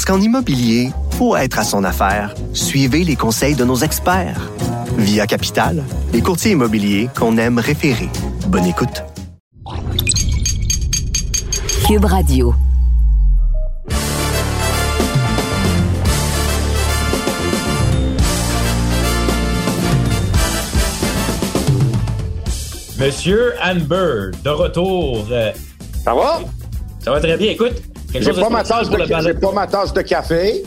Parce qu'en immobilier, pour être à son affaire, suivez les conseils de nos experts. Via Capital, les courtiers immobiliers qu'on aime référer. Bonne écoute. Cube Radio. Monsieur Amber, de retour. Euh, Ça va? Ça va très bien. Écoute, J'ai pas, ma tasse pour de, pas ma tasse de café,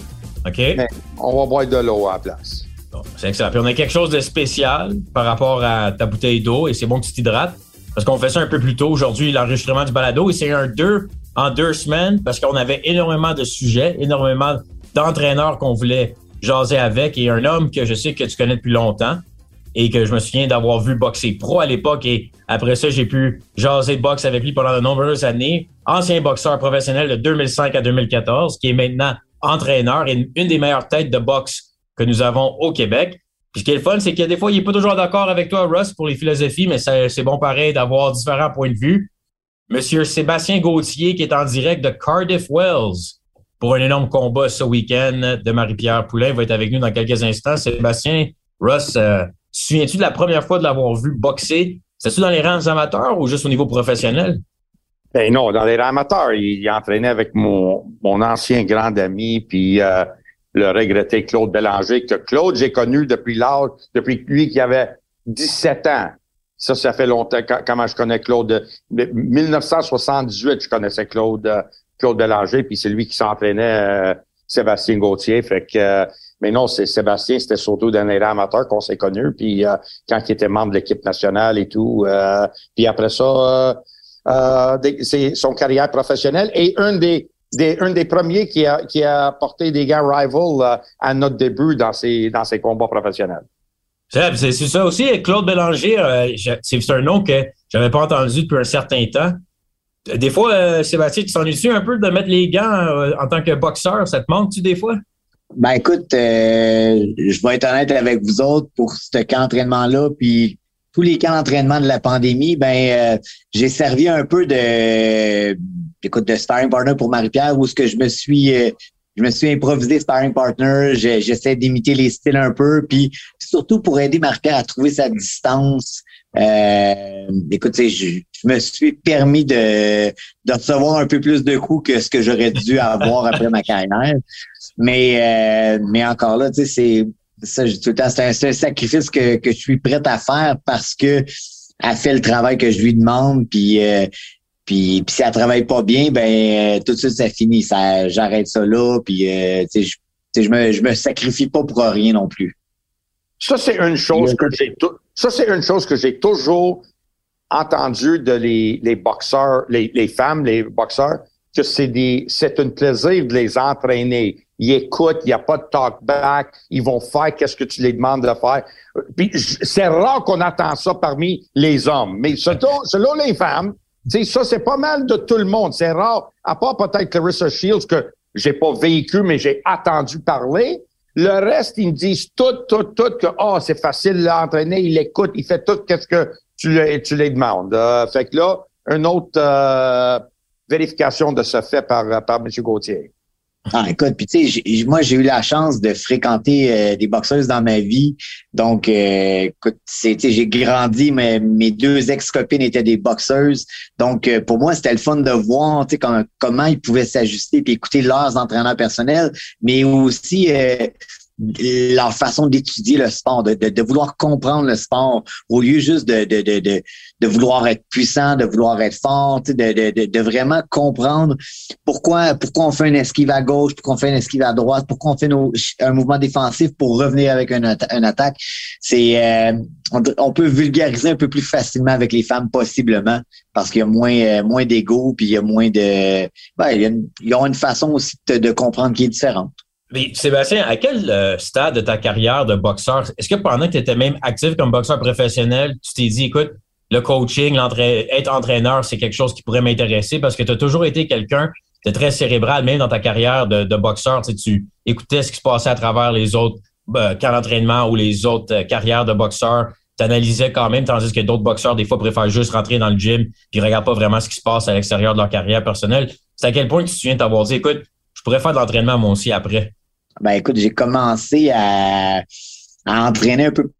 OK. mais on va boire de l'eau à la place. Bon, c'est excellent. Puis on a quelque chose de spécial par rapport à ta bouteille d'eau et c'est bon que tu t'hydrates parce qu'on fait ça un peu plus tôt aujourd'hui, l'enregistrement du balado et c'est un deux en deux semaines parce qu'on avait énormément de sujets, énormément d'entraîneurs qu'on voulait jaser avec et un homme que je sais que tu connais depuis longtemps et que je me souviens d'avoir vu boxer pro à l'époque et après ça, j'ai pu jaser de boxe avec lui pendant de nombreuses années. Ancien boxeur professionnel de 2005 à 2014 qui est maintenant entraîneur et une des meilleures têtes de boxe que nous avons au Québec. Puis ce qui est le fun, c'est que des fois, il n'est pas toujours d'accord avec toi, Russ, pour les philosophies, mais c'est bon pareil d'avoir différents points de vue. Monsieur Sébastien Gauthier, qui est en direct de Cardiff Wells pour un énorme combat ce week-end de Marie-Pierre Poulain, va être avec nous dans quelques instants. Sébastien, Russ, euh, souviens-tu de la première fois de l'avoir vu boxer? C'était-tu dans les rangs amateurs ou juste au niveau professionnel? Ben non, dans les amateurs, il, il entraînait avec mon, mon ancien grand ami, puis euh, le regretté Claude Bélanger, que Claude, j'ai connu depuis l'âge, depuis lui qui avait 17 ans. Ça, ça fait longtemps, comment je connais Claude? De 1978, je connaissais Claude, euh, Claude Bélanger, puis c'est lui qui s'entraînait euh, Sébastien Gauthier. Fait que, mais non, c'est Sébastien, c'était surtout dans les amateurs qu'on s'est connus, puis euh, quand il était membre de l'équipe nationale et tout. euh, puis après ça, euh, c'est son carrière professionnelle et un des, un des premiers qui a qui a porté des gants rival à notre début dans ses dans combats professionnels. C'est ça aussi. Claude Bélanger, c'est un nom que j'avais pas entendu depuis un certain temps. Des fois, Sébastien, tu t'ennuies-tu un peu de mettre les gants en tant que boxeur? Ça te manque-tu des fois? Ben écoute, euh, je vais être honnête avec vous autres pour ce camp d'entraînement-là, puis tous les camps d'entraînement de la pandémie, ben euh, j'ai servi un peu de écoute de sparring partner pour Marie-Pierre où ce que je me suis euh, je me suis improvisé sparring partner, j'essaie d'imiter les styles un peu, puis surtout pour aider Marie-Pierre à trouver sa distance. Euh, écoute, je, je me suis permis de, de recevoir un peu plus de coups que ce que j'aurais dû avoir après ma carrière. Mais, euh, mais encore là, tu sais, c'est ça, tout le temps, c'est un, un sacrifice que, que je suis prête à faire parce que elle fait le travail que je lui demande, puis euh, puis, puis si elle travaille pas bien, ben euh, tout de suite ça finit, ça j'arrête ça là, puis euh, tu sais, je, je me je me sacrifie pas pour rien non plus. Ça c'est une chose que j'ai ça c'est une chose que j'ai toujours entendu de les, les boxeurs, les, les femmes, les boxeurs, que c'est des c'est un plaisir de les entraîner. Ils écoutent, il n'y a pas de talk back, ils vont faire qu'est-ce que tu les demandes de faire. Puis c'est rare qu'on attend ça parmi les hommes, mais selon, selon les femmes, ça c'est pas mal de tout le monde. C'est rare, à part peut-être Clarissa Shields que j'ai pas vécu, mais j'ai entendu parler. Le reste, ils me disent tout, tout, tout que oh, c'est facile à entraîner, il écoute, il fait tout qu'est-ce que tu, lui- tu les demandes. Euh, fait que là, une autre euh, vérification de ce fait par, par M. Gauthier. Ah, écoute, puis tu sais, moi j'ai eu la chance de fréquenter euh, des boxeuses dans ma vie. Donc, euh, écoute, j'ai grandi, mais mes deux ex-copines étaient des boxeuses. Donc, euh, pour moi, c'était le fun de voir, tu sais, comment, comment ils pouvaient s'ajuster puis écouter leurs entraîneurs personnels, mais aussi euh, leur façon d'étudier le sport, de, de, de vouloir comprendre le sport au lieu juste de, de, de, de, de vouloir être puissant, de vouloir être fort, de, de, de, vraiment comprendre pourquoi, pourquoi on fait une esquive à gauche, pourquoi on fait une esquive à droite, pourquoi on fait nos- un mouvement défensif pour revenir avec une, atta- une attaque. C'est euh, on, peut vulgariser un peu plus facilement avec les femmes possiblement parce qu'il y a moins euh, moins d'ego puis il y a moins de ben, ils ont une façon aussi de, de comprendre qui est différente. Mais Sébastien, à quel euh, stade de ta carrière de boxeur, est-ce que pendant que tu étais même actif comme boxeur professionnel, tu t'es dit, écoute, le coaching, être entraîneur, c'est quelque chose qui pourrait m'intéresser parce que tu as toujours été quelqu'un de très cérébral, même dans ta carrière de, boxeur. Tu, tu écoutais ce qui se passait à travers les autres euh, camps d'entraînement ou les autres euh, carrières de boxeurs. Tu analysais quand même, tandis que d'autres boxeurs, des fois, préfèrent juste rentrer dans le gym puis regardent pas vraiment ce qui se passe à l'extérieur de leur carrière personnelle. C'est à quel point tu te souviens t'avoir dit, écoute, je pourrais faire de l'entraînement moi aussi après? Ben écoute, j'ai commencé à, à entraîner un peu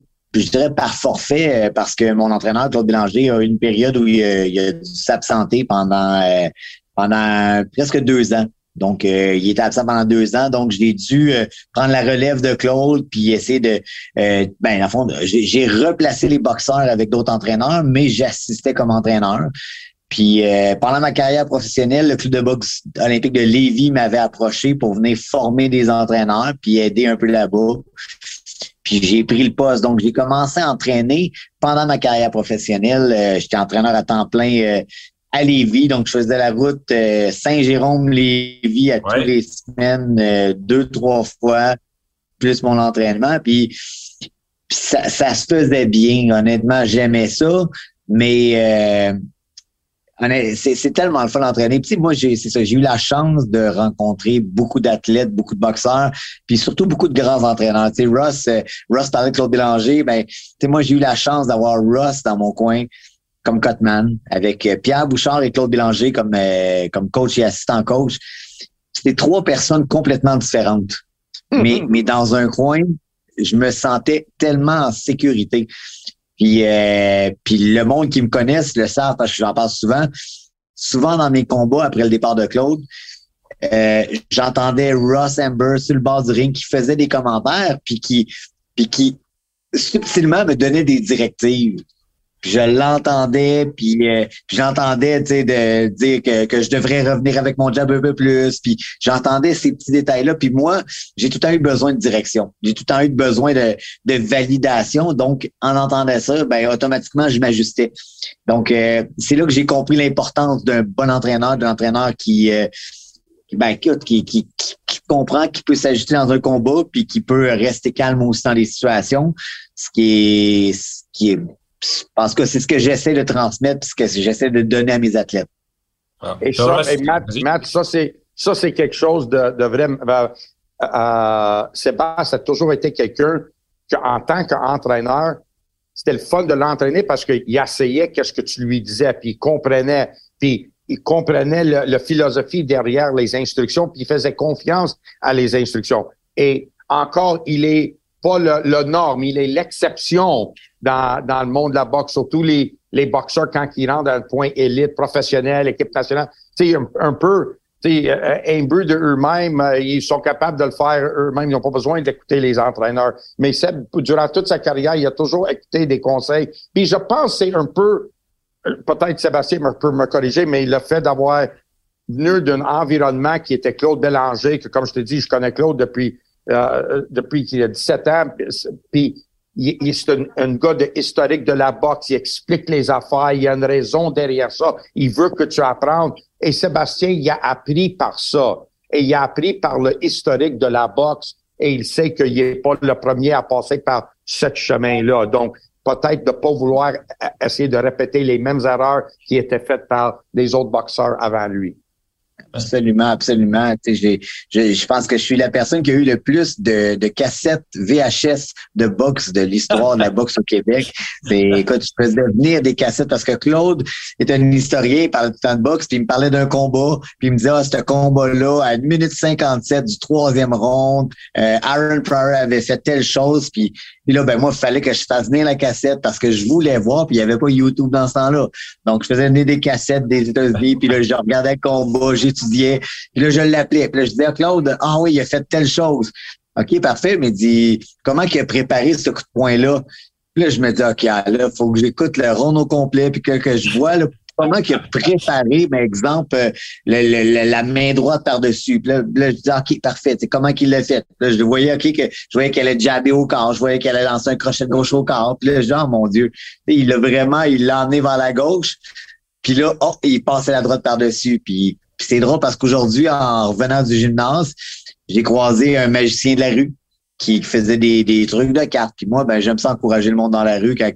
je dirais par forfait, euh, parce que mon entraîneur, Claude Bélanger, a eu une période où il, a dû s'absenter pendant, euh, pendant presque deux ans. Donc, euh, il était absent pendant deux ans, donc j'ai dû prendre la relève de Claude puis essayer de, ben, en fond, j'ai replacé les boxeurs avec d'autres entraîneurs, mais j'assistais comme entraîneur. Puis pendant ma carrière professionnelle, le club de boxe olympique de Lévis m'avait approché pour venir former des entraîneurs puis aider un peu là-bas. Puis j'ai pris le poste. Donc, j'ai commencé à entraîner pendant ma carrière professionnelle. Euh, j'étais entraîneur à temps plein euh, à Lévis. Donc, je faisais la route euh, Saint-Jérôme-Lévis à toutes les semaines, deux, trois fois, plus mon entraînement. Puis, ça, ça se faisait bien. Honnêtement, j'aimais ça. Mais c'est tellement le fun d'entraîner. Puis moi, j'ai c'est ça, j'ai eu la chance de rencontrer beaucoup d'athlètes, beaucoup de boxeurs, puis surtout beaucoup de grands entraîneurs. Tu sais, Russ, euh, Russ parlait de Claude Bélanger, ben, tu sais, moi, j'ai eu la chance d'avoir Russ dans mon coin comme cutman, avec euh, Pierre Bouchard et Claude Bélanger comme, euh, comme coach et assistant coach. C'était trois personnes complètement différentes. Mm-hmm. Mais, mais dans un coin, je me sentais tellement en sécurité. Puis, euh, le monde qui me connaisse le savent parce que j'en parle souvent. Souvent dans mes combats après le départ de Claude, euh, j'entendais Ross Amber sur le bord du ring qui faisait des commentaires puis qui, puis qui subtilement me donnait des directives je l'entendais, puis, euh, j'entendais, de dire que, que je devrais revenir avec mon job un peu plus, puis j'entendais ces petits détails-là, puis moi, j'ai tout le temps eu besoin de direction, j'ai tout le temps eu besoin de, de validation, donc en entendant ça, ben automatiquement, je m'ajustais. Donc, euh, c'est là que j'ai compris l'importance d'un bon entraîneur, d'un entraîneur qui... Euh, ben, qui, qui, qui, qui, comprend qu'il peut s'ajuster dans un combat puis qui peut rester calme aussi dans les situations, ce qui est, ce qui est parce que c'est ce que j'essaie de transmettre, ce que j'essaie de donner à mes athlètes. Ah. Et, ça, Matt, ça, c'est, ça, c'est quelque chose de, de vrai. Euh, euh, Sébastien a toujours été quelqu'un en tant qu'entraîneur, c'était le fun de l'entraîner parce qu'il essayait qu'est-ce que tu lui disais, puis il comprenait, puis il comprenait la philosophie derrière les instructions, puis il faisait confiance à les instructions. Et encore, il est pas le, le norme, il est l'exception dans, dans le monde de la boxe, surtout les, les boxeurs quand ils rentrent dans le point élite, professionnel, équipe nationale. Tu sais, un, peu, tu sais, euh, un peu de eux-mêmes, euh, ils sont capables de le faire eux-mêmes, ils n'ont pas besoin d'écouter les entraîneurs. Mais Seb, durant toute sa carrière, il a toujours écouté des conseils. Puis je pense que c'est un peu, euh, peut-être Sébastien peut me corriger, mais le fait d'avoir venu d'un environnement qui était Claude Bélanger, que comme je te dis, je connais Claude depuis euh, depuis qu'il a 17 ans. Puis il, c'est un, gars de historique de la boxe. Il explique les affaires. Il y a une raison derrière ça. Il veut que tu apprennes. Et Sébastien, il a appris par ça. Et il a appris par le historique de la boxe. Et il sait qu'il n'est pas le premier à passer par ce chemin-là. Donc, peut-être de pas vouloir essayer de répéter les mêmes erreurs qui étaient faites par les autres boxeurs avant lui. Absolument, absolument. Je, je pense que je suis la personne qui a eu le plus de, de cassettes VHS de boxe de l'histoire de la boxe au Québec. écoute, je faisais venir des cassettes parce que Claude est un historien, il parle de temps de boxe, puis il me parlait d'un combat, puis il me disait, ah, ce combat-là, à 1 minute 57 du troisième round, euh, Aaron Pryor avait fait telle chose, puis puis là, ben moi, il fallait que je fasse venir la cassette parce que je voulais voir, puis il n'y avait pas YouTube dans ce temps-là. Donc, je faisais venir des cassettes des États-Unis, puis là, je regardais le combat, j'étudiais, puis là, je l'appelais. Puis là, je disais à Claude, ah oui, il a fait telle chose. OK, parfait, mais dit comment il a préparé ce coup de poing-là? Puis là, je me dis, OK, là, il faut que j'écoute le rond au complet, puis que, je vois là, comment qu'il a préparé, par exemple, euh, la main droite par-dessus. Là, là, je dis, OK, parfait. Comment qu'il l'a fait? Là, je voyais, OK, que je voyais qu'elle a jabé au corps. Je voyais qu'elle a lancé un crochet de gauche au corps. Puis là, dis, oh, mon Dieu. il a vraiment, il l'a emmené vers la gauche. Puis là, oh, il passait la droite par-dessus. Puis, puis c'est drôle parce qu'aujourd'hui, en revenant du gymnase, j'ai croisé un magicien de la rue qui faisait des, des trucs de cartes. Puis moi, ben j'aime ça encourager le monde dans la rue quand,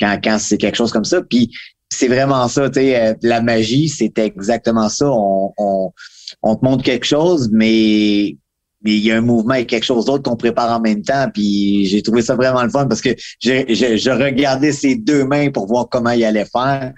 quand, quand c'est quelque chose comme ça. Puis c'est vraiment ça, tu sais, euh, la magie, c'est exactement ça. On, on, on te montre quelque chose, mais mais il y a un mouvement et quelque chose d'autre qu'on prépare en même temps. Puis j'ai trouvé ça vraiment le fun parce que je, je, regardais ses deux mains pour voir comment il allait faire.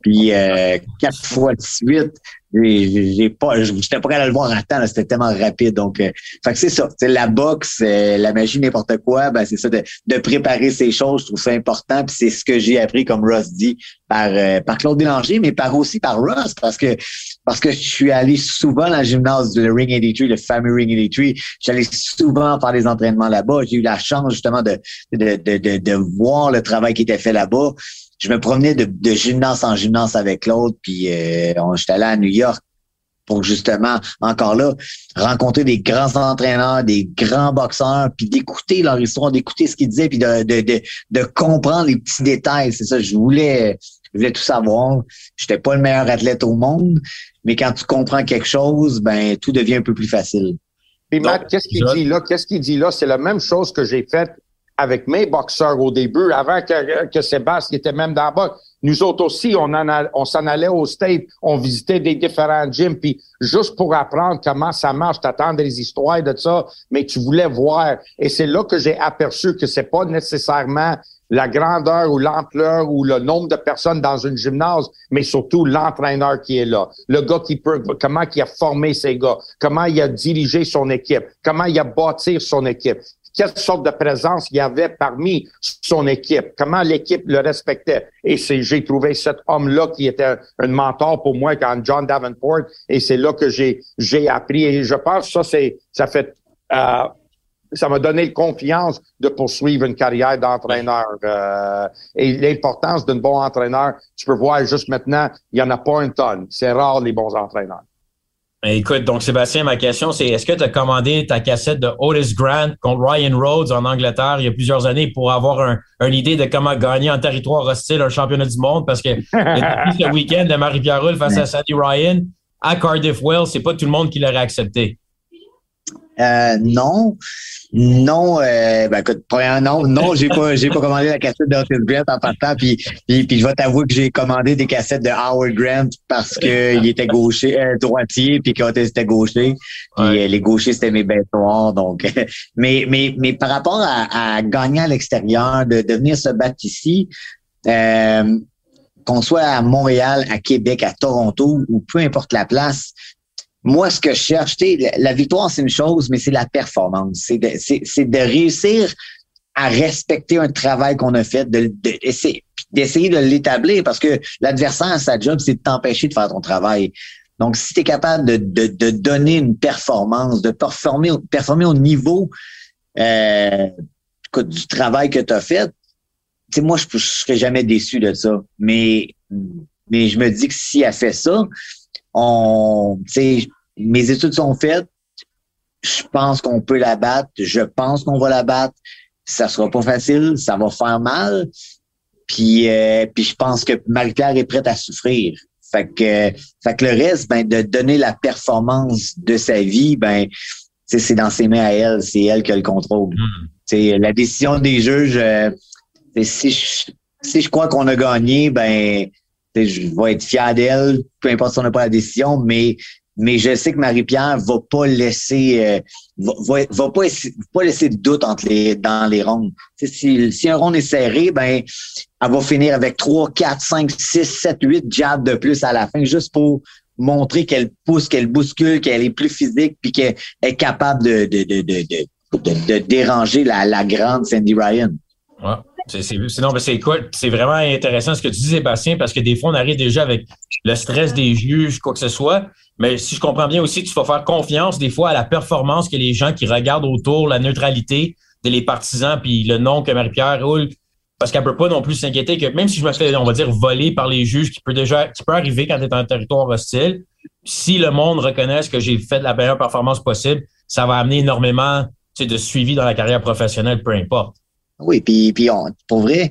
Puis euh, quatre fois de suite, j'ai pas j'étais prêt à le voir à temps c'était tellement rapide donc euh, fait que c'est ça. C'est la boxe euh, la magie n'importe quoi ben c'est ça de, de, préparer ces choses je trouve ça important puis c'est ce que j'ai appris comme Ross dit par euh, par Claude Bélanger mais par aussi par Ross parce que parce que je suis allé souvent dans le gymnase de Ring 83 le fameux Ring 83 j'allais souvent faire des entraînements là-bas. J'ai eu la chance justement de de, de, de, de voir le travail qui était fait là-bas je me promenais de, de gymnase en gymnase avec l'autre, puis euh, j'étais allé à New York pour justement, encore là, rencontrer des grands entraîneurs, des grands boxeurs, puis d'écouter leur histoire, d'écouter ce qu'ils disaient, puis de, de, de, de, comprendre les petits détails. C'est ça, je voulais, je voulais tout savoir. J'étais pas le meilleur athlète au monde, mais quand tu comprends quelque chose, ben tout devient un peu plus facile. Puis Matt, qu'est-ce qu'il dit là? Qu'est-ce qu'il dit là? C'est la même chose que j'ai faite avec mes boxeurs au début, avant que, que Sébastien était même dans la boxe. Nous autres aussi, on, en on s'en allait au State, on visitait des différents gyms, puis juste pour apprendre comment ça marche, t'attends des histoires de ça, mais tu voulais voir. Et c'est là que j'ai aperçu que c'est pas nécessairement la grandeur ou l'ampleur ou le nombre de personnes dans une gymnase, mais surtout l'entraîneur qui est là, le gars qui peut, comment il a formé ses gars, comment il a dirigé son équipe, comment il a bâti son équipe quelle sorte de présence il y avait parmi son équipe, comment l'équipe le respectait. Et c'est, j'ai trouvé cet homme-là qui était un, mentor pour moi quand John Davenport, et c'est là que j'ai, j'ai appris. Et je pense que ça, c'est, ça fait, euh, ça m'a donné confiance de poursuivre une carrière d'entraîneur. Euh, et l'importance d'un bon entraîneur, tu peux voir juste maintenant, il y en a pas une tonne. C'est rare les bons entraîneurs. Ben, écoute, donc Sébastien, ma question, c'est est-ce que tu as commandé ta cassette de Otis Grant contre Ryan Rhodes en Angleterre il y a plusieurs années pour avoir un, une idée de comment gagner en territoire hostile un championnat du monde? Parce que depuis ce week-end de Marie-Pierre face à Sandy Ryan à Cardiff Wells, c'est pas tout le monde qui l'aurait accepté. Euh, non. Non, euh, ben écoute, non, non, j'ai pas, j'ai pas commandé la cassette d'Otis Grant en partant, puis, puis, puis je vais t'avouer que j'ai commandé des cassettes de Howard Grant parce que il était gaucher, euh, droitier, puis qu'Otis était gaucher, puis euh, les gauchers c'était mes bêtes noires, donc. mais, mais, mais par rapport à, à gagner à l'extérieur, de, de venir se battre ici, euh, qu'on soit à Montréal, à Québec, à Toronto ou peu importe la place, moi, ce que je cherche, la victoire, c'est une chose, mais c'est la performance. C'est de, de, réussir à respecter un travail qu'on a fait, de, d'essayer de l'établir parce que l'adversaire, sa job, c'est de t'empêcher de faire ton travail. Donc, si tu es capable de, de, donner une performance, de performer, performer au niveau euh, du travail que tu as fait, moi, je ne serais jamais déçu de ça. Mais, mais je me dis que si elle fait ça, on, mes études sont faites. Je pense qu'on peut la battre. Je pense qu'on va la battre. Ça sera pas facile. Ça va faire mal. Puis, euh, puis je pense que Marie-Pierre est prête à souffrir. Fait que, fait que le reste, ben, de donner la performance de sa vie, ben, c'est dans ses mains à elle. C'est elle qui a le contrôle. C'est hmm. la décision des juges. Euh, si je, si je crois qu'on a gagné, ben, je vais être fier d'elle, peu importe si on n'a pas la décision, mais mais je sais que Marie-Pierre va pas laisser euh, va, va, pas, laisser de doute entre les dans les rondes. Si, si un rond est serré, ben elle va finir avec 3, 4, 5, 6, 7, 8 jabs de plus à la fin, juste pour montrer qu'elle pousse, qu'elle bouscule, qu'elle est plus physique, puis qu'elle est capable de, de, de, de, de, déranger la, grande Sandy Ryan. C'est, vraiment intéressant ce que tu dis, Sébastien, parce que des fois, on arrive déjà avec le stress des juges, quoi que ce soit. Mais si je comprends bien aussi, tu vas faire confiance des fois à la performance que les gens qui regardent autour, la neutralité des partisans, puis le nom que Marie-Pierre roule. Parce qu'elle peut pas non plus s'inquiéter que même si je me fais, on va dire, voler par les juges, qui peut déjà, qui peut arriver quand tu es en territoire hostile, si le monde reconnaît que j'ai fait la meilleure performance possible, ça va amener énormément de suivi dans la carrière professionnelle, peu importe. Oui, puis, puis pour vrai,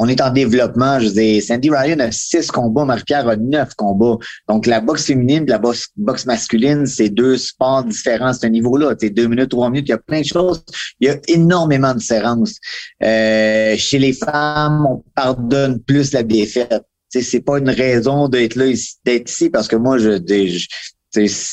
on est en développement. Je dis, Sandy Ryan a six combats, Marie-Pierre a neuf combats. Donc, la boxe féminine la boxe, boxe masculine, c'est deux sports différents à ce niveau-là. C'est deux minutes, trois minutes, il y a plein de choses. Il y a énormément de différences. Euh, chez les femmes, on pardonne plus la défaite. C'est pas une raison d'être là, d'être ici, parce que moi, je, je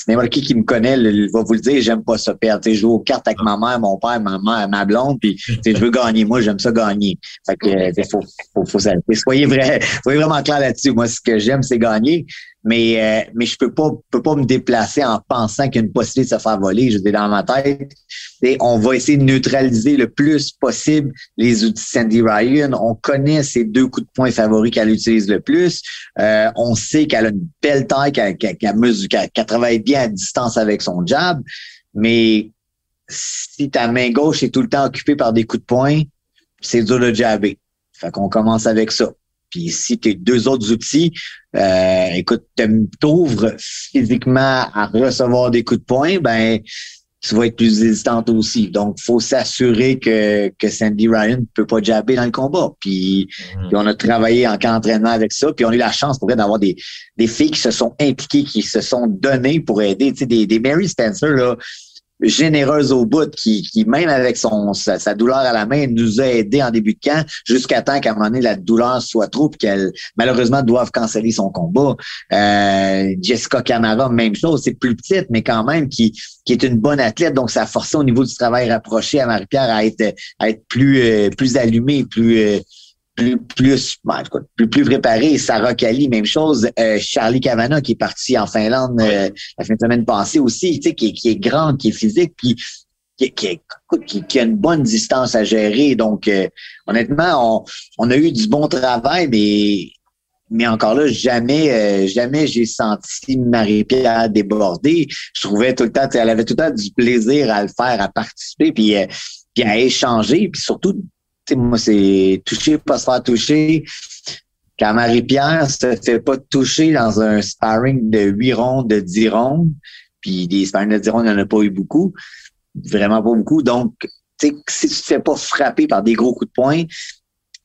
n'importe qui qui me connaît va vous le dire, j'aime pas ça perdre. je joue aux cartes avec ma mère, mon père, ma mère, ma blonde, puis je veux gagner. Moi, j'aime ça gagner. Fait que faut, faut, faut, soyez vrai, soyez vraiment clair là-dessus. Moi, ce que j'aime, c'est gagner mais euh, mais je peux pas peux pas me déplacer en pensant qu'il y a une possibilité de se faire voler. Je dis dans ma tête, et on va essayer de neutraliser le plus possible les outils Sandy Ryan. On connaît ses deux coups de poing favoris qu'elle utilise le plus. Euh, on sait qu'elle a une belle taille, qu'elle qu'elle travaille bien à distance avec son jab, mais si ta main gauche est tout le temps occupée par des coups de poing, c'est dur de jabber. Fait qu'on commence avec ça. Puis si tes deux autres outils, euh, écoute, t'ouvres physiquement à recevoir des coups de poing, ben tu vas être plus hésitante aussi. Donc, faut s'assurer que, que Sandy Ryan ne peut pas jabber dans le combat. Puis, mm. on a travaillé en camp d'entraînement avec ça. Puis on a eu la chance pour d'avoir des, des filles qui se sont impliquées, qui se sont données pour aider. Tu sais, des, des Mary Spencer, là, généreuse au bout, qui, qui même avec son sa, douleur à la main, nous a aidé en début de camp jusqu'à temps qu'à un moment donné, la douleur soit trop et qu'elle, malheureusement, doive canceller son combat. Euh, Jessica Camara, même chose, c'est plus petite, mais quand même, qui, qui est une bonne athlète. Donc, ça a forcé au niveau du travail rapproché à Marie-Pierre à être, à être plus, euh, plus allumée, plus... Euh, plus plus ben, plus plus préparé. Sarah Kali, même chose. Euh, Charlie Cavana qui est parti en Finlande euh, la fin de semaine passée aussi, tu sais, qui, qui est grande, qui est physique, puis qui, qui, qui, a une bonne distance à gérer. Donc, euh, honnêtement, on, on a eu du bon travail, mais mais encore là, jamais, jamais j'ai senti Marie-Pierre déborder. Je trouvais tout le temps, elle avait tout le temps du plaisir à le faire, à participer, puis, puis à échanger, puis surtout moi, c'est toucher, pas se faire toucher. Quand Marie-Pierre se fait pas toucher dans un sparring de 8 rondes, de 10 rondes, puis des sparring de 10 rondes, il n'y en a pas eu beaucoup. Vraiment pas beaucoup. Donc, si tu te fais pas frapper par des gros coups de poing,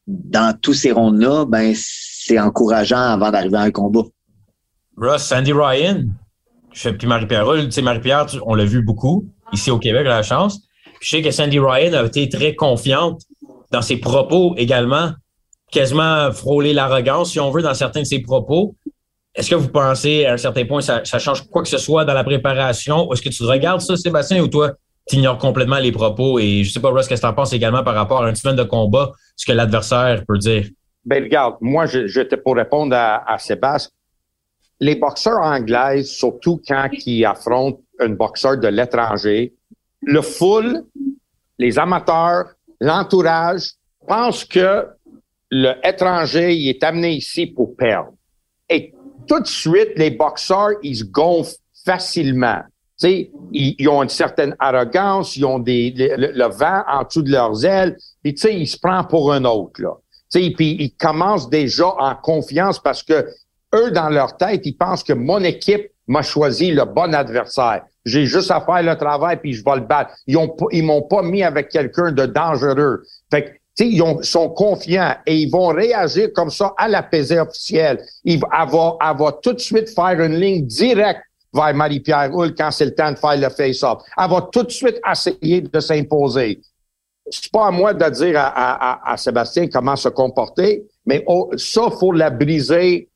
dans tous ces rondes-là, ben, c'est encourageant avant d'arriver à un combat. Ross, Sandy Ryan, puis Marie-Pierre, tu sais, Marie-Pierre, on l'a vu beaucoup ici au Québec, la chance. je sais que Sandy Ryan a été très confiante dans ses propos également, quasiment frôler l'arrogance, si on veut, dans certains de ses propos. Est-ce que vous pensez, à un certain point, ça, ça change quoi que ce soit dans la préparation? Est-ce que tu regardes ça, Sébastien, ou toi, tu ignores complètement les propos? Et je sais pas, Russ, qu'est-ce que tu en penses également par rapport à une semaine de combat, ce que l'adversaire peut dire? Ben, regarde, moi, j'étais pour répondre à, à Sébastien. Les boxeurs anglais, surtout quand ils affrontent un boxeur de l'étranger, le full, les amateurs, l'entourage pense que le étranger il est amené ici pour perdre. Et tout de suite, les boxeurs, ils se gonflent facilement. ils, ils ont une certaine arrogance, ils ont le, vent en dessous de leurs ailes, puis ils se prennent pour un autre, là. puis ils commencent déjà en confiance parce que eux, dans leur tête, ils pensent que mon équipe m'a choisi le bon adversaire. J'ai juste à faire le travail puis je vais le battre. Ils ont m'ont pas mis avec quelqu'un de dangereux. Fait que ils ont, sont confiants et ils vont réagir comme ça à la pesée officielle. Ils, elle, va, tout de suite faire une ligne directe vers Marie-Pierre Hull quand c'est le temps de faire le face-off. Elle va tout de suite essayer de s'imposer. C'est pas à moi de dire à, Sébastien comment se comporter, mais oh, ça, faut la briser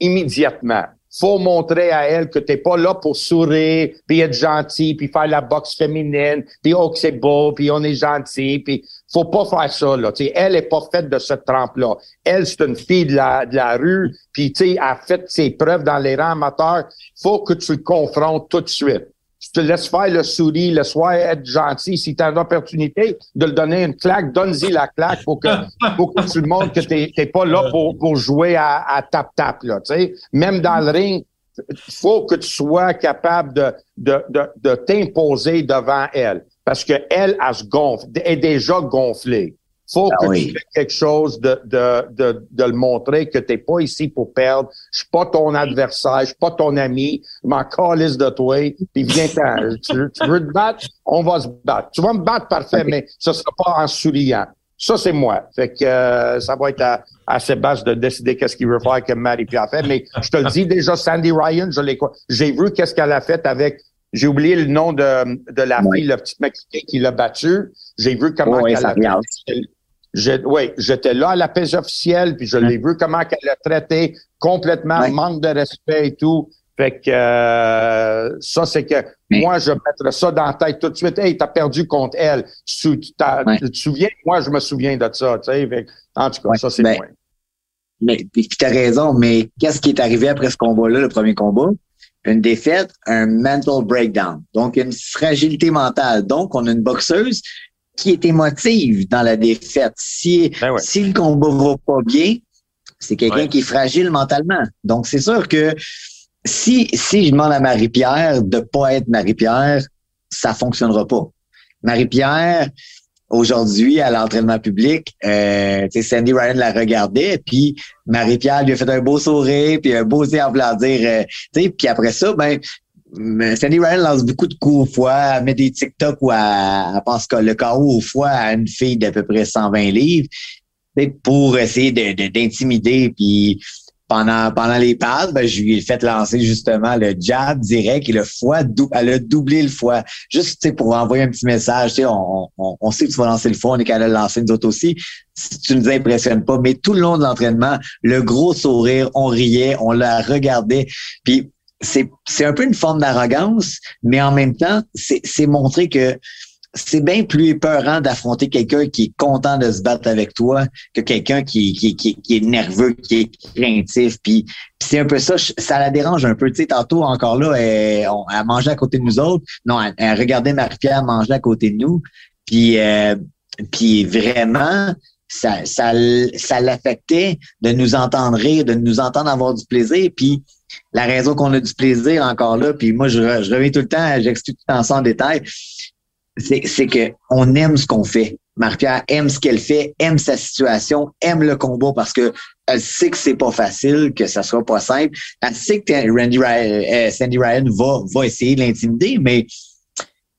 immédiatement faut montrer à elle que t'es pas là pour sourire, puis être gentil, puis faire la boxe féminine, puis oh que c'est beau, puis on est gentil, puis faut pas faire ça là. T'sais, elle est pas faite de cette trempe-là. Elle c'est une fille de la, de la rue, puis tu a fait ses preuves dans les rangs amateurs. Faut que tu le confrontes tout de suite te laisses faire le souris, le soir être gentil. Si tu as l'opportunité de le donner une claque, donne-y la claque pour que, pour que tu le montres que tu n'es pas là pour, pour jouer à, tap-tap. Là, Même dans le ring, il faut que tu sois capable de, de, de, de t'imposer devant elle. Parce qu'elle, elle, elle se gonfle, est déjà gonflée faut ah que tu fasses quelque chose de, de, de, de le montrer que tu n'es pas ici pour perdre. Je suis pas ton adversaire, je suis pas ton ami, je m'en calisse de toi, puis viens tu, tu veux te battre, on va se battre. Tu vas me battre parfait, mais ce sera pas en souriant. Ça, c'est moi. Fait que euh, ça va être à, à Sébastien de décider qu'est-ce qu'il veut faire que Marie-Pierre fait. Mais je te le dis déjà, Sandy Ryan, je l'ai J'ai vu qu'est-ce qu'elle a fait avec j'ai oublié le nom de, de la fille, le petit Mexicain qui l'a battu. J'ai vu comment elle a oui, j'étais là à la paix officielle, puis je l'ai vu comment elle a traité complètement, manque de respect et tout. Fait que euh, ça, c'est que moi, je mettrais ça dans la tête tout de suite. Hey, t'as perdu contre elle. Tu, te souviens? Moi, je me souviens de ça. Tu sais. en tout cas, ça, c'est ben, moi. Mais puis t'as raison, mais qu'est-ce qui est arrivé après ce combat-là, le premier combat? Une défaite, un mental breakdown. Donc, une fragilité mentale. Donc, on a une boxeuse qui est émotive dans la défaite. Si, ben si le combat va pas bien, c'est quelqu'un qui est fragile mentalement. Donc, c'est sûr que si, si je demande à Marie-Pierre de pas être Marie-Pierre, ça fonctionnera pas. Marie-Pierre, aujourd'hui, à l'entraînement public, euh, Sandy Ryan la regardait, puis Marie-Pierre lui a fait un beau sourire, puis un beau signe en dire, euh, puis après ça, ben, Sandy Ryan lance beaucoup de coups au foie, elle met des TikTok où elle, pense que le KO au foie à une fille d'à peu près 120 livres pour essayer d'intimider. De, puis pendant, pendant les passes, ben, je lui ai fait lancer justement le jab direct et le foie, elle a doublé le foie. Juste pour envoyer un petit message, on, on, on, sait que tu vas lancer le foie, on est capable de lancer nous autres aussi. Si tu nous impressionnes pas, mais tout le long de l'entraînement, le gros sourire, on riait, on la regardait. Puis c'est, un peu une forme d'arrogance, mais en même temps, c'est, montrer que c'est bien plus épeurant d'affronter quelqu'un qui est content de se battre avec toi que quelqu'un qui, qui, qui, est nerveux, qui est craintif. Puis, c'est un peu ça, ça la dérange un peu. Tu sais, tantôt encore là, elle, elle mangeait à côté de nous autres. Non, elle, regardait Marie-Pierre manger à côté de nous. Puis, euh, puis vraiment, ça, ça, ça l'affectait de nous entendre rire, de nous entendre avoir du plaisir. Puis la raison qu'on a du plaisir encore là, puis moi, je, reviens tout le temps, j'explique tout le temps ça en détail c'est que on aime ce qu'on fait. Marie-Pierre aime ce qu'elle fait, aime sa situation, aime le combat parce que elle sait que c'est pas facile, que ça sera pas simple. Elle sait que Randy Ryan, euh, Sandy Ryan va, va essayer de l'intimider, mais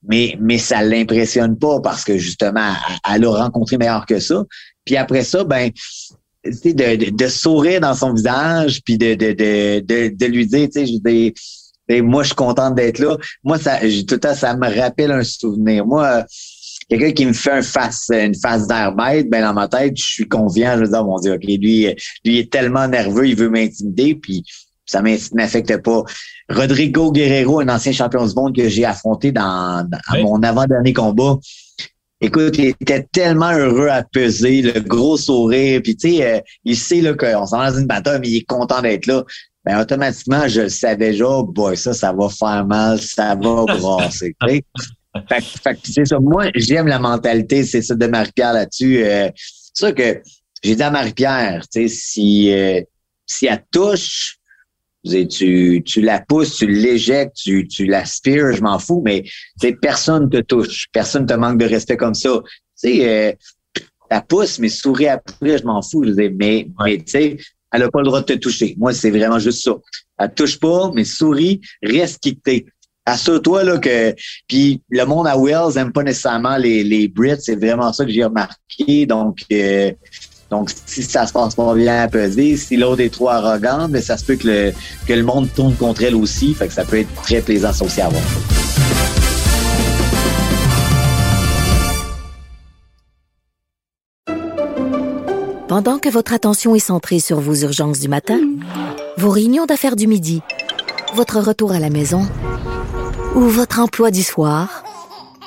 mais mais ça l'impressionne pas parce que justement elle, a rencontré meilleur que ça. Puis après ça, ben de, de, de, sourire dans son visage, puis de, de, de, de, lui dire, tu sais, et moi, je suis contente d'être là. Moi, ça, tout temps, ça me rappelle un souvenir. Moi, quelqu'un qui me fait un face, une face d'air bête, ben dans ma tête, je suis confiant. Je me dis, oh mon Dieu, OK, lui, lui il est tellement nerveux, il veut m'intimider, puis ça m'affecte pas. Rodrigo Guerrero, un ancien champion du monde que j'ai affronté dans, mon avant-dernier combat. Écoute, il était tellement heureux à peser, le gros sourire, puis tu sais, euh, il sait là qu'on s'en dans une bataille, mais il est content d'être là ben automatiquement, je savais déjà, boy, ça, ça va faire mal, ça va brasser. fait, fait c'est ça. Moi, j'aime la mentalité, c'est ça de Marie-Pierre là-dessus. Euh, c'est ça que j'ai dit à Marie-Pierre, tu sais, si, euh, si elle touche, tu, tu la pousses, tu l'éjectes, tu, tu l'aspires, je m'en fous, mais personne te touche, personne te manque de respect comme ça. Tu sais, euh, la pousse, mais souris après, je m'en fous. Je mais, mais tu sais, elle n'a pas le droit de te toucher. Moi, c'est vraiment juste ça. Elle touche pas, mais souris, reste qui t'es. Assure-toi là que puis le monde à Wells n'aime pas nécessairement les, les Brits, c'est vraiment ça que j'ai remarqué. Donc euh, donc si ça se passe pas bien à peser, si l'autre est trop arrogant, mais ça se peut que le monde tourne contre elle aussi, fait que ça peut être très plaisant ça aussi à. Pendant que votre attention est centrée sur vos urgences du matin, vos réunions d'affaires du midi, votre retour à la maison ou votre emploi du soir,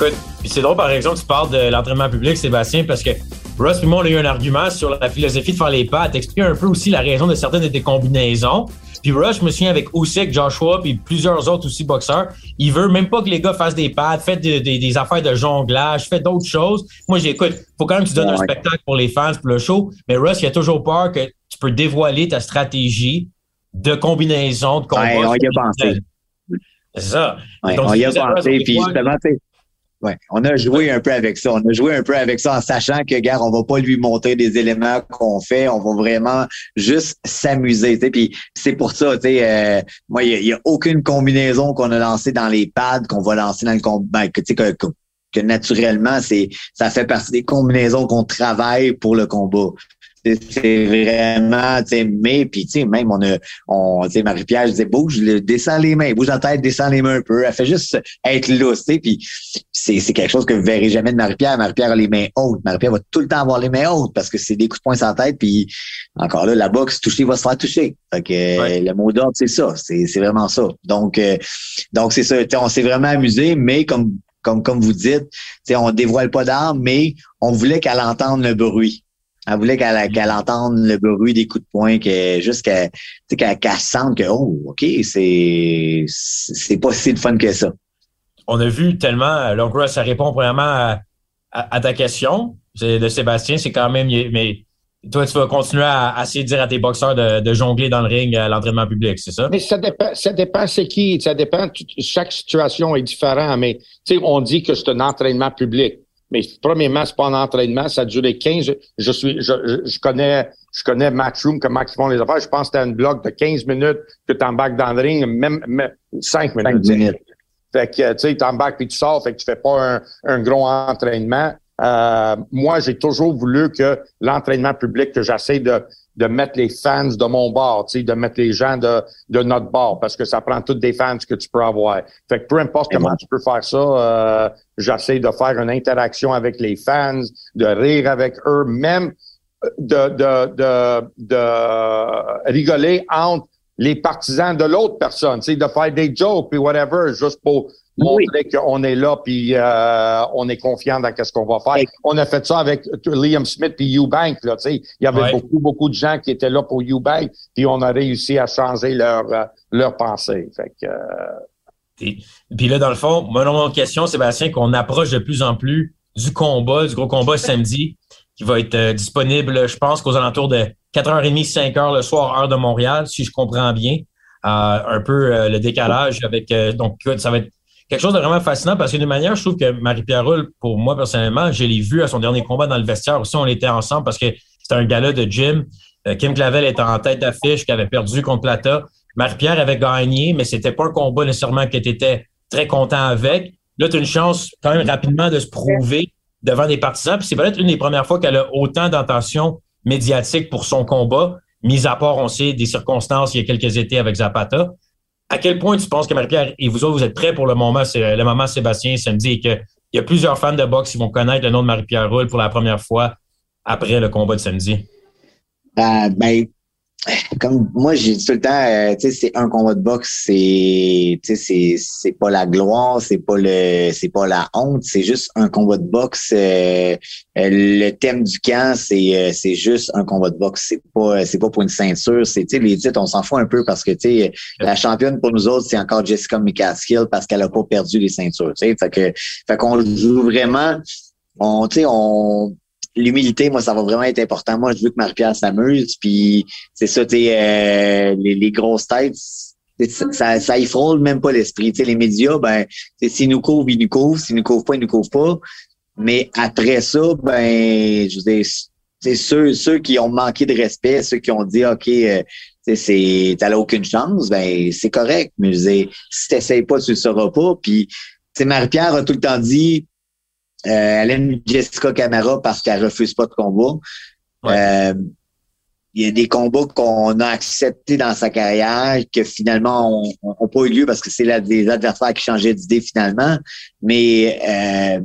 Écoute, c'est drôle par exemple, tu parles de l'entraînement public, Sébastien, parce que Ross et moi, on a eu un argument sur la philosophie de faire les pas. T'expliques un peu aussi la raison de certaines de tes combinaisons. Puis Rush, je me souviens avec Usyk, Joshua, puis plusieurs autres aussi boxeurs, il veut même pas que les gars fassent des pads, fassent des, des, affaires de jonglage, fait d'autres choses. Moi, j'écoute, faut quand même que tu donnes un spectacle pour les fans, pour le show, mais Rush, il a toujours peur que tu peux dévoiler ta stratégie de combinaison, de combat. Ouais, on y a pensé. C'est ça. Ouais, on y a pensé, puis justement, Ouais, on a joué un peu avec ça. On a joué un peu avec ça en sachant que, gars, on va pas lui montrer des éléments qu'on fait. On va vraiment juste s'amuser. Puis c'est pour ça, tu sais, euh, moi, il y, a aucune combinaison qu'on a lancée dans les pads qu'on va lancer dans le combat. Ben, que, que, que naturellement, c'est ça fait partie des combinaisons qu'on travaille pour le combat c'est vraiment, tu sais, mais puis tu sais, même on a, on, tu sais, Marie-Pierre, je disais, bouge, descends les mains, bouge la tête, descends les mains un peu. Elle fait juste être lousse, tu sais, puis c'est, c'est quelque chose que vous verrez jamais de Marie-Pierre. Marie-Pierre a les mains hautes. Marie-Pierre va tout le temps avoir les mains hautes parce que c'est des coups de poing sans tête, puis encore là, la boxe, toucher va se faire toucher. Fait que le mot d'ordre, c'est ça, c'est, c'est vraiment ça. Donc, euh, donc c'est ça, on s'est vraiment amusé, mais comme comme, comme vous dites, on dévoile pas d'armes, mais on voulait qu'elle entende le bruit. Elle voulait qu'elle qu'elle entende le bruit des coups de poing, que juste qu'elle qu'elle sente que oh ok c'est c'est pas si de fun que ça. On a vu tellement. Donc ça répond vraiment à, ta question de Sébastien. C'est quand même mais toi, tu vas continuer à, essayer de dire à tes boxeurs de, jongler dans le ring à l'entraînement public, c'est ça? Mais ça dépend, ça dépend c'est qui, ça dépend, chaque situation est différente, mais tu sais, on dit que c'est un entraînement public. Mais premièrement, c'est pas un entraînement, ça a duré 15. Je suis, je, je connais, je connais Matchroom, comment ils font les affaires. Je pense que c'était un bloc de 15 minutes que tu embarques dans le ring, même, même 5 minutes. 5 minutes. Fait que, tu sais, tu embarques puis tu sors, fait que tu fais pas un, un gros entraînement. Euh, moi, j'ai toujours voulu que l'entraînement public, que j'essaie de, de mettre les fans de mon bord, de mettre les gens de, de notre bord, parce que ça prend toutes des fans que tu peux avoir. Fait que peu importe comment tu peux faire ça, euh, j'essaie de faire une interaction avec les fans, de rire avec eux, même de, de, de, de rigoler entre les partisans de l'autre personne, de faire des jokes puis whatever, juste pour montrer qu'on est là puis euh, on est confiant dans ce qu'on va faire. On a fait ça avec Liam Smith puis Eubank là, tu sais, il y avait beaucoup beaucoup de gens qui étaient là pour Eubank puis on a réussi à changer leur euh, leur pensée. Fait que euh, puis là dans le fond, mon question Sébastien qu'on approche de plus en plus du combat, du gros combat samedi qui va être disponible, je pense qu'aux alentours de 4h30, 5h le soir, heure de Montréal, si je comprends bien. un peu le décalage avec donc ça va être quelque chose de vraiment fascinant parce que d'une manière, je trouve que Marie-Pierre Roule, pour moi personnellement, je l'ai vu à son dernier combat dans le vestiaire aussi. On était ensemble parce que c'était un gala de gym. Euh, Kim Clavel était en tête d'affiche, qui avait perdu contre Plata. Marie-Pierre avait gagné, mais c'était pas un combat nécessairement que tu étais très content avec. Là, tu as une chance quand même rapidement de se prouver devant des partisans. Puis c'est peut-être une des premières fois qu'elle a autant d'attention médiatique pour son combat, mis à part, on sait, des circonstances il y a quelques étés avec Zapata à quel point tu penses que Marie-Pierre et vous autres, vous êtes prêts pour le moment, c'est le moment Sébastien samedi et qu'il y a plusieurs fans de boxe qui vont connaître le nom de Marie-Pierre Roule pour la première fois après le combat de samedi? Euh, ben, comme moi j'ai dit tout le temps, euh, tu sais, c'est un combat de boxe, c'est, tu sais, c'est, pas la gloire, c'est pas le, c'est pas la honte, c'est juste un combat de boxe. Euh, euh, le thème du camp, c'est, c'est juste un combat de boxe. C'est pas, c'est pas pour une ceinture. C'est, tu sais, les titres, on s'en fout un peu parce que, tu sais, la championne pour nous autres, c'est encore Jessica McCaskill parce qu'elle a pas perdu les ceintures. Tu sais, fait que, fait qu'on joue vraiment. On, tu sais, on l'humilité, moi, ça va vraiment être important. Moi, je veux que Marie-Pierre s'amuse. Puis c'est ça, euh, les, les, grosses têtes, ça, ça frôle même pas l'esprit. Tu sais, les médias, ben, s'ils nous couvrent, ils nous couvrent. S'ils nous couvrent pas, ils nous couvrent pas. Mais après ça, ben, je veux c'est ceux, ceux qui ont manqué de respect, ceux qui ont dit, OK, euh, c'est, t'as aucune chance, ben, c'est correct. Mais je veux dire, si t'essayes pas, tu le sauras pas. Puis, Marie-Pierre a tout le temps dit, elle aime Jessica Camara parce qu'elle refuse pas de combat. Euh, il y a des combats qu'on a acceptés dans sa carrière que finalement ont, pas eu lieu parce que c'est des adversaires qui changeaient d'idée finalement. Mais euh,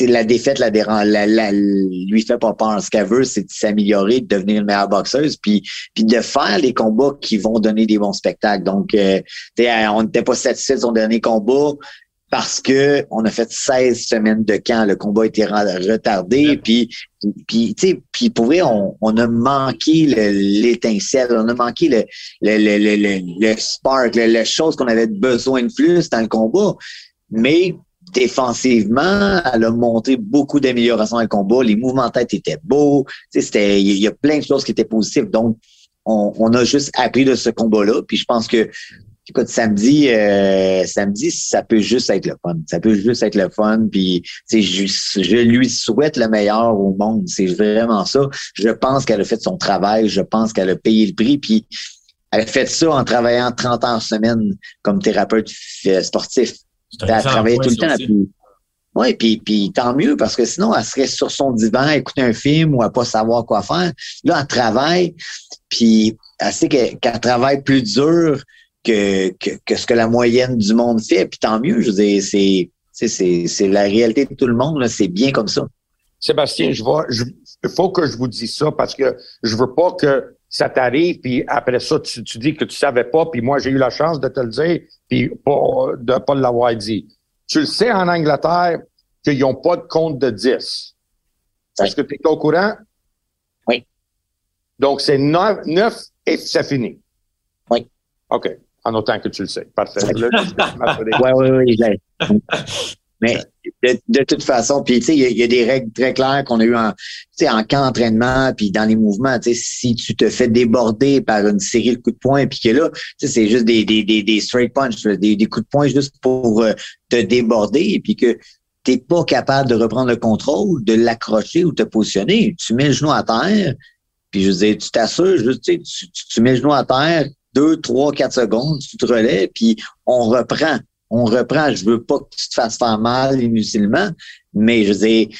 la défaite la, la, la, lui fait pas peur. Ce qu'elle veut, c'est de s'améliorer, de devenir une meilleure boxeuse, puis, puis de faire les combats qui vont donner des bons spectacles. Donc, euh, on n'était pas satisfait de son dernier combat parce que on a fait 16 semaines de camp, le combat été retardé, puis puis tu sais, puis pour vrai, on, on a manqué l'étincelle, on a manqué le le le le, le, spark, la chose qu'on avait besoin de plus dans le combat, mais défensivement, elle a montré beaucoup d'améliorations dans le combat. Les mouvements de tête étaient beaux. C'était, il y a plein de choses qui étaient positives. Donc, on, on a juste appris de ce combat-là. Puis je pense que Écoute, samedi, euh, samedi, ça peut juste être le fun. Ça peut juste être le fun. Puis, je, je lui souhaite le meilleur au monde. C'est vraiment ça. Je pense qu'elle a fait son travail. Je pense qu'elle a payé le prix. Puis, elle a fait ça en travaillant 30 heures semaine comme thérapeute sportif. Elle a travaillé tout le temps. Puis, oui, puis, puis tant mieux, parce que sinon, elle serait sur son divan à écouter un film ou à pas savoir quoi faire. Là, elle travaille, puis elle sait qu'elle travaille plus dur que, que, ce que la moyenne du monde fait. Puis tant mieux, je veux dire, c'est, c'est, la réalité de tout le monde. C'est bien comme ça. Sébastien, je vois, il faut que je vous dise ça parce que je veux pas que ça t'arrive, puis après ça, tu, tu, dis que tu savais pas, puis moi, j'ai eu la chance de te le dire, puis pas, de pas l'avoir dit. Tu le sais en Angleterre qu'ils n'ont pas de compte de 10. Est-ce que tu es au courant? Oui. Donc, c'est 9, 9 et c'est fini. Oui. OK en autant que tu le sais. Parfait. oui, oui, oui. Mais de, toute façon, puis tu sais, il y, a des règles très claires qu'on a eues en, en camp d'entraînement, puis dans les mouvements. Tu sais, si tu te fais déborder par une série de coups de poing, puis que là, tu sais, c'est juste des, des, des, des straight punch, des, des coups de poing juste pour euh, te déborder, et puis que t'es pas capable de reprendre le contrôle, de l'accrocher ou te positionner. Tu mets le genou à terre, puis je veux dire, tu t'assures, juste, tu, tu mets le genou à terre, deux, trois, quatre secondes, tu te relèves, puis on reprend. On reprend. Je veux pas que tu te fasses faire mal inutilement, mais je dis, tu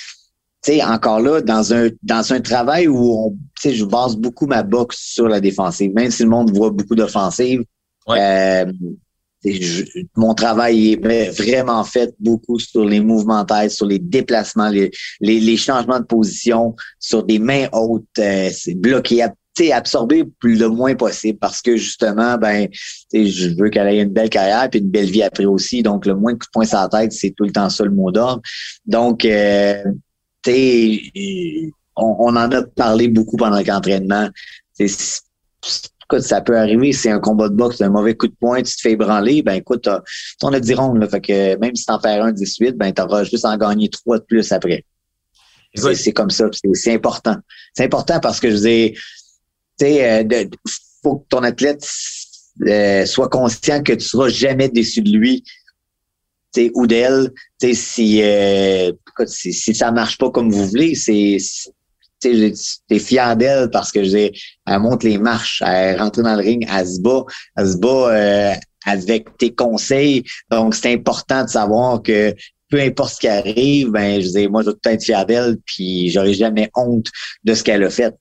sais, encore là, dans un dans un travail où on, tu sais, je base beaucoup ma boxe sur la défensive, même si le monde voit beaucoup d'offensives. Euh, mon travail est vraiment fait beaucoup sur les mouvements de tête, sur les déplacements, les, les, changements de position, sur des mains hautes, euh, bloquées absorber le moins possible parce que justement, ben, je veux qu'elle ait une belle carrière puis une belle vie après aussi. Donc, le moins de coups de poing sur la tête, c'est tout le temps ça le mot d'ordre. Donc, euh, on, on, en a parlé beaucoup pendant l'entraînement. Écoute, ça peut arriver, c'est un combat de boxe, un mauvais coup de poing, tu te fais ébranler, ben écoute, on a 10 rondes, là, fait que même si t'en perds un 18, ben t'auras juste en gagné trois de plus après. C'est comme ça, c'est important. C'est important parce que je dis tu sais, euh, faut que ton athlète euh, soit conscient que tu seras jamais déçu de lui ou d'elle. Si, euh, si, si ça marche pas comme vous voulez, c'est t'es fier d'elle parce que je elle monte les marches, elle rentre dans le ring, elle se bat, elle se bat euh, avec tes conseils. Donc, c'est important de savoir que peu importe ce qui arrive, ben, je dis, moi, je vais tout être fier d'elle, puis j'aurai jamais honte de ce qu'elle a fait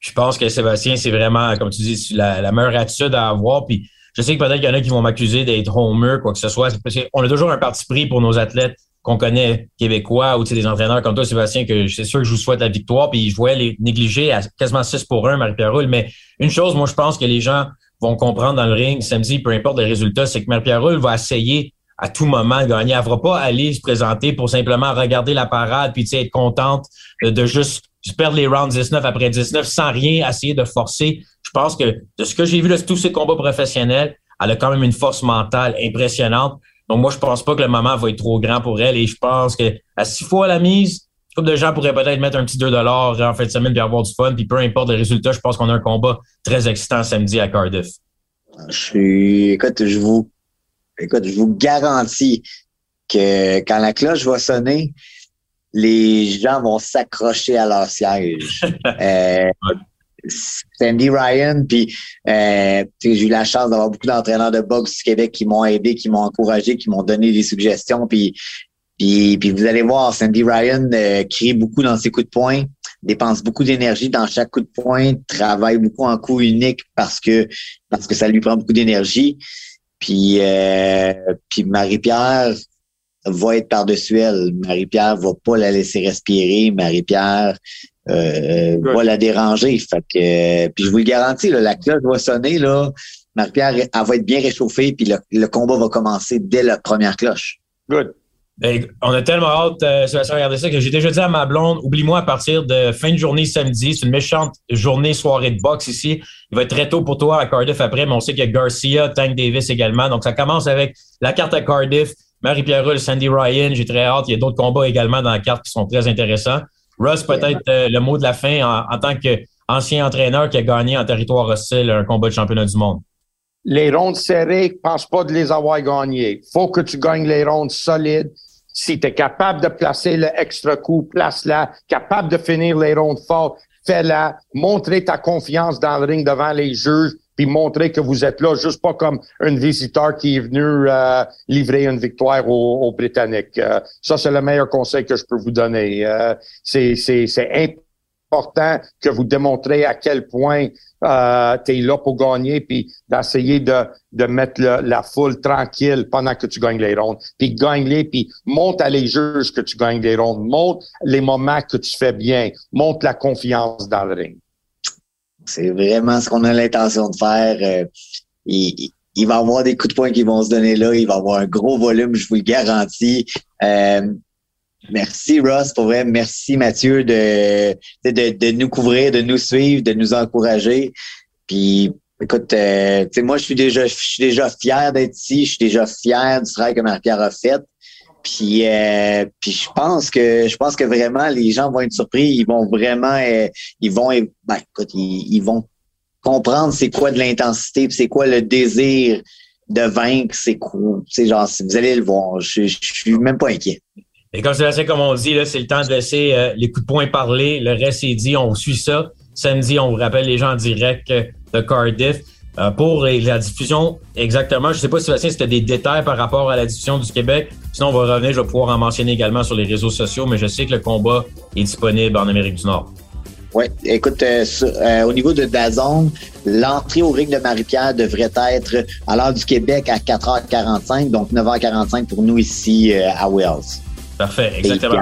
je pense que Sébastien, c'est vraiment, comme tu dis, la, meilleure attitude à avoir. Puis je sais que peut-être qu'il y en a qui vont m'accuser d'être homer, quoi que ce soit. on a toujours un parti pris pour nos athlètes qu'on connaît québécois ou des entraîneurs comme toi, Sébastien, que c'est sûr que je vous souhaite la victoire. Puis je voyais les négliger à quasiment 6 pour 1, Marie-Pierre Roule. Mais une chose, moi, je pense que les gens vont comprendre dans le ring samedi, peu importe les résultats, c'est que Marie-Pierre Roule va essayer à tout moment de gagner. Elle ne va pas aller se présenter pour simplement regarder la parade puis être contente de juste je perds les rounds 19 après 19 sans rien essayer de forcer. Je pense que de ce que j'ai vu de tous ces combats professionnels, elle a quand même une force mentale impressionnante. Donc moi, je pense pas que le moment va être trop grand pour elle et je pense que à six fois la mise, comme de gens pourraient peut-être mettre un petit 2 en fin de semaine puis avoir du fun. Puis peu importe le résultat, je pense qu'on a un combat très excitant samedi à Cardiff. Je suis, écoute, je vous, écoute, je vous garantis que quand la cloche va sonner, les gens vont s'accrocher à leur siège. euh, Sandy Ryan, puis euh, j'ai eu la chance d'avoir beaucoup d'entraîneurs de boxe du Québec qui m'ont aidé, qui m'ont encouragé, qui m'ont donné des suggestions. Puis, puis, puis vous allez voir, Sandy Ryan euh, crie beaucoup dans ses coups de poing, dépense beaucoup d'énergie dans chaque coup de poing, travaille beaucoup en coup unique parce que parce que ça lui prend beaucoup d'énergie. Puis, euh, puis Marie-Pierre, va être par-dessus elle. Marie-Pierre va pas la laisser respirer. Marie-Pierre euh, va la déranger. Fait que, puis je vous le garantis, là, la cloche va sonner. là. Marie-Pierre, elle va être bien réchauffée, puis le, combat va commencer dès la première cloche. Good. Ben, on a tellement hâte, euh, Sébastien, regarder ça, que j'ai déjà dit à ma blonde, oublie-moi à partir de fin de journée samedi. C'est une méchante journée, soirée de boxe ici. Il va être très tôt pour toi à Cardiff après, mais on sait qu'il y a Garcia, Tank Davis également. Donc, ça commence avec la carte à Cardiff, Marie-Pierre Rull, Sandy Ryan. J'ai très hâte. Il y a d'autres combats également dans la carte qui sont très intéressants. Russ, peut-être euh, le mot de la fin en, en tant qu'ancien entraîneur qui a gagné en territoire hostile un combat de championnat du monde. Les rondes serrées, pense pas de les avoir gagnées. Faut que tu gagnes les rondes solides. Si tu es capable de placer le extra coup, place-la. Capable de finir les rondes fortes, fais-la. Montrer ta confiance dans le ring devant les juges, puis montrer que vous êtes là, juste pas comme un visiteur qui est venu euh, livrer une victoire aux, aux Britanniques. Euh, ça, c'est le meilleur conseil que je peux vous donner. Euh, c'est, important que vous démontrez à quel point euh, tu là pour gagner, puis d'essayer de, de mettre le- la foule tranquille pendant que tu gagnes les rondes. Puis gagne-les, puis monte à les juges que tu gagnes les rondes. Montre les moments que tu fais bien. Montre la confiance dans le ring. C'est vraiment ce qu'on a l'intention de faire. Euh, il, il- va y avoir des coups de poing qui vont se donner là. Il va y avoir un gros volume, je vous le garantis. Euh, merci Ross, pour vrai. Merci Mathieu de, de, de nous couvrir, de nous suivre, de nous encourager. Puis écoute, euh, moi je suis déjà je suis déjà fier d'être ici. Je suis déjà fier du travail que Marie-Pierre a fait. Puis, euh, je pense que je pense que vraiment les gens vont être surpris. Ils vont vraiment, euh, ils vont, ben, écoute, ils, vont comprendre c'est quoi de l'intensité, c'est quoi le désir de vaincre. C'est quoi, c'est genre, si vous allez le voir. Je, je suis même pas inquiet. Et comme c'est comme on dit, là, c'est le temps de laisser euh, les coups de poing parler. Le reste est dit, on suit ça. Samedi, on vous rappelle les gens en direct euh, de Cardiff. Euh, pour les- la diffusion, exactement, je sais pas, Sébastien, si tu as des détails par rapport à la diffusion du Québec. Sinon, on va revenir, je vais pouvoir en mentionner également sur les réseaux sociaux, mais je sais que le combat est disponible en Amérique du Nord. Oui, écoute, euh, sur- euh, au niveau de Dazon, l'entrée au ring de Marie-Pierre devrait être à l'heure du Québec à 4h45, donc 9h45 pour nous ici euh, à Wales. Parfait, exactement.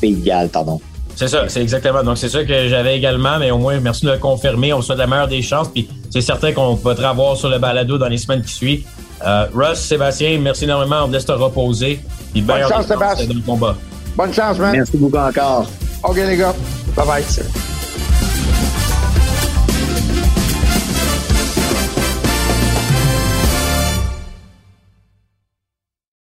Pays de Galles, pardon. C'est ça, c'est exactement. Donc, c'est ça que j'avais également, mais au moins, merci de le confirmer. On vous souhaite la meilleure des chances. Puis, c'est certain qu'on va te revoir sur le balado dans les semaines qui suivent. Euh, Russ, Sébastien, merci énormément. On te laisse te reposer. Puis, Bonne chance, Sébastien. dans le combat. Bonne chance, man. Merci beaucoup encore. OK, les gars. Bye-bye.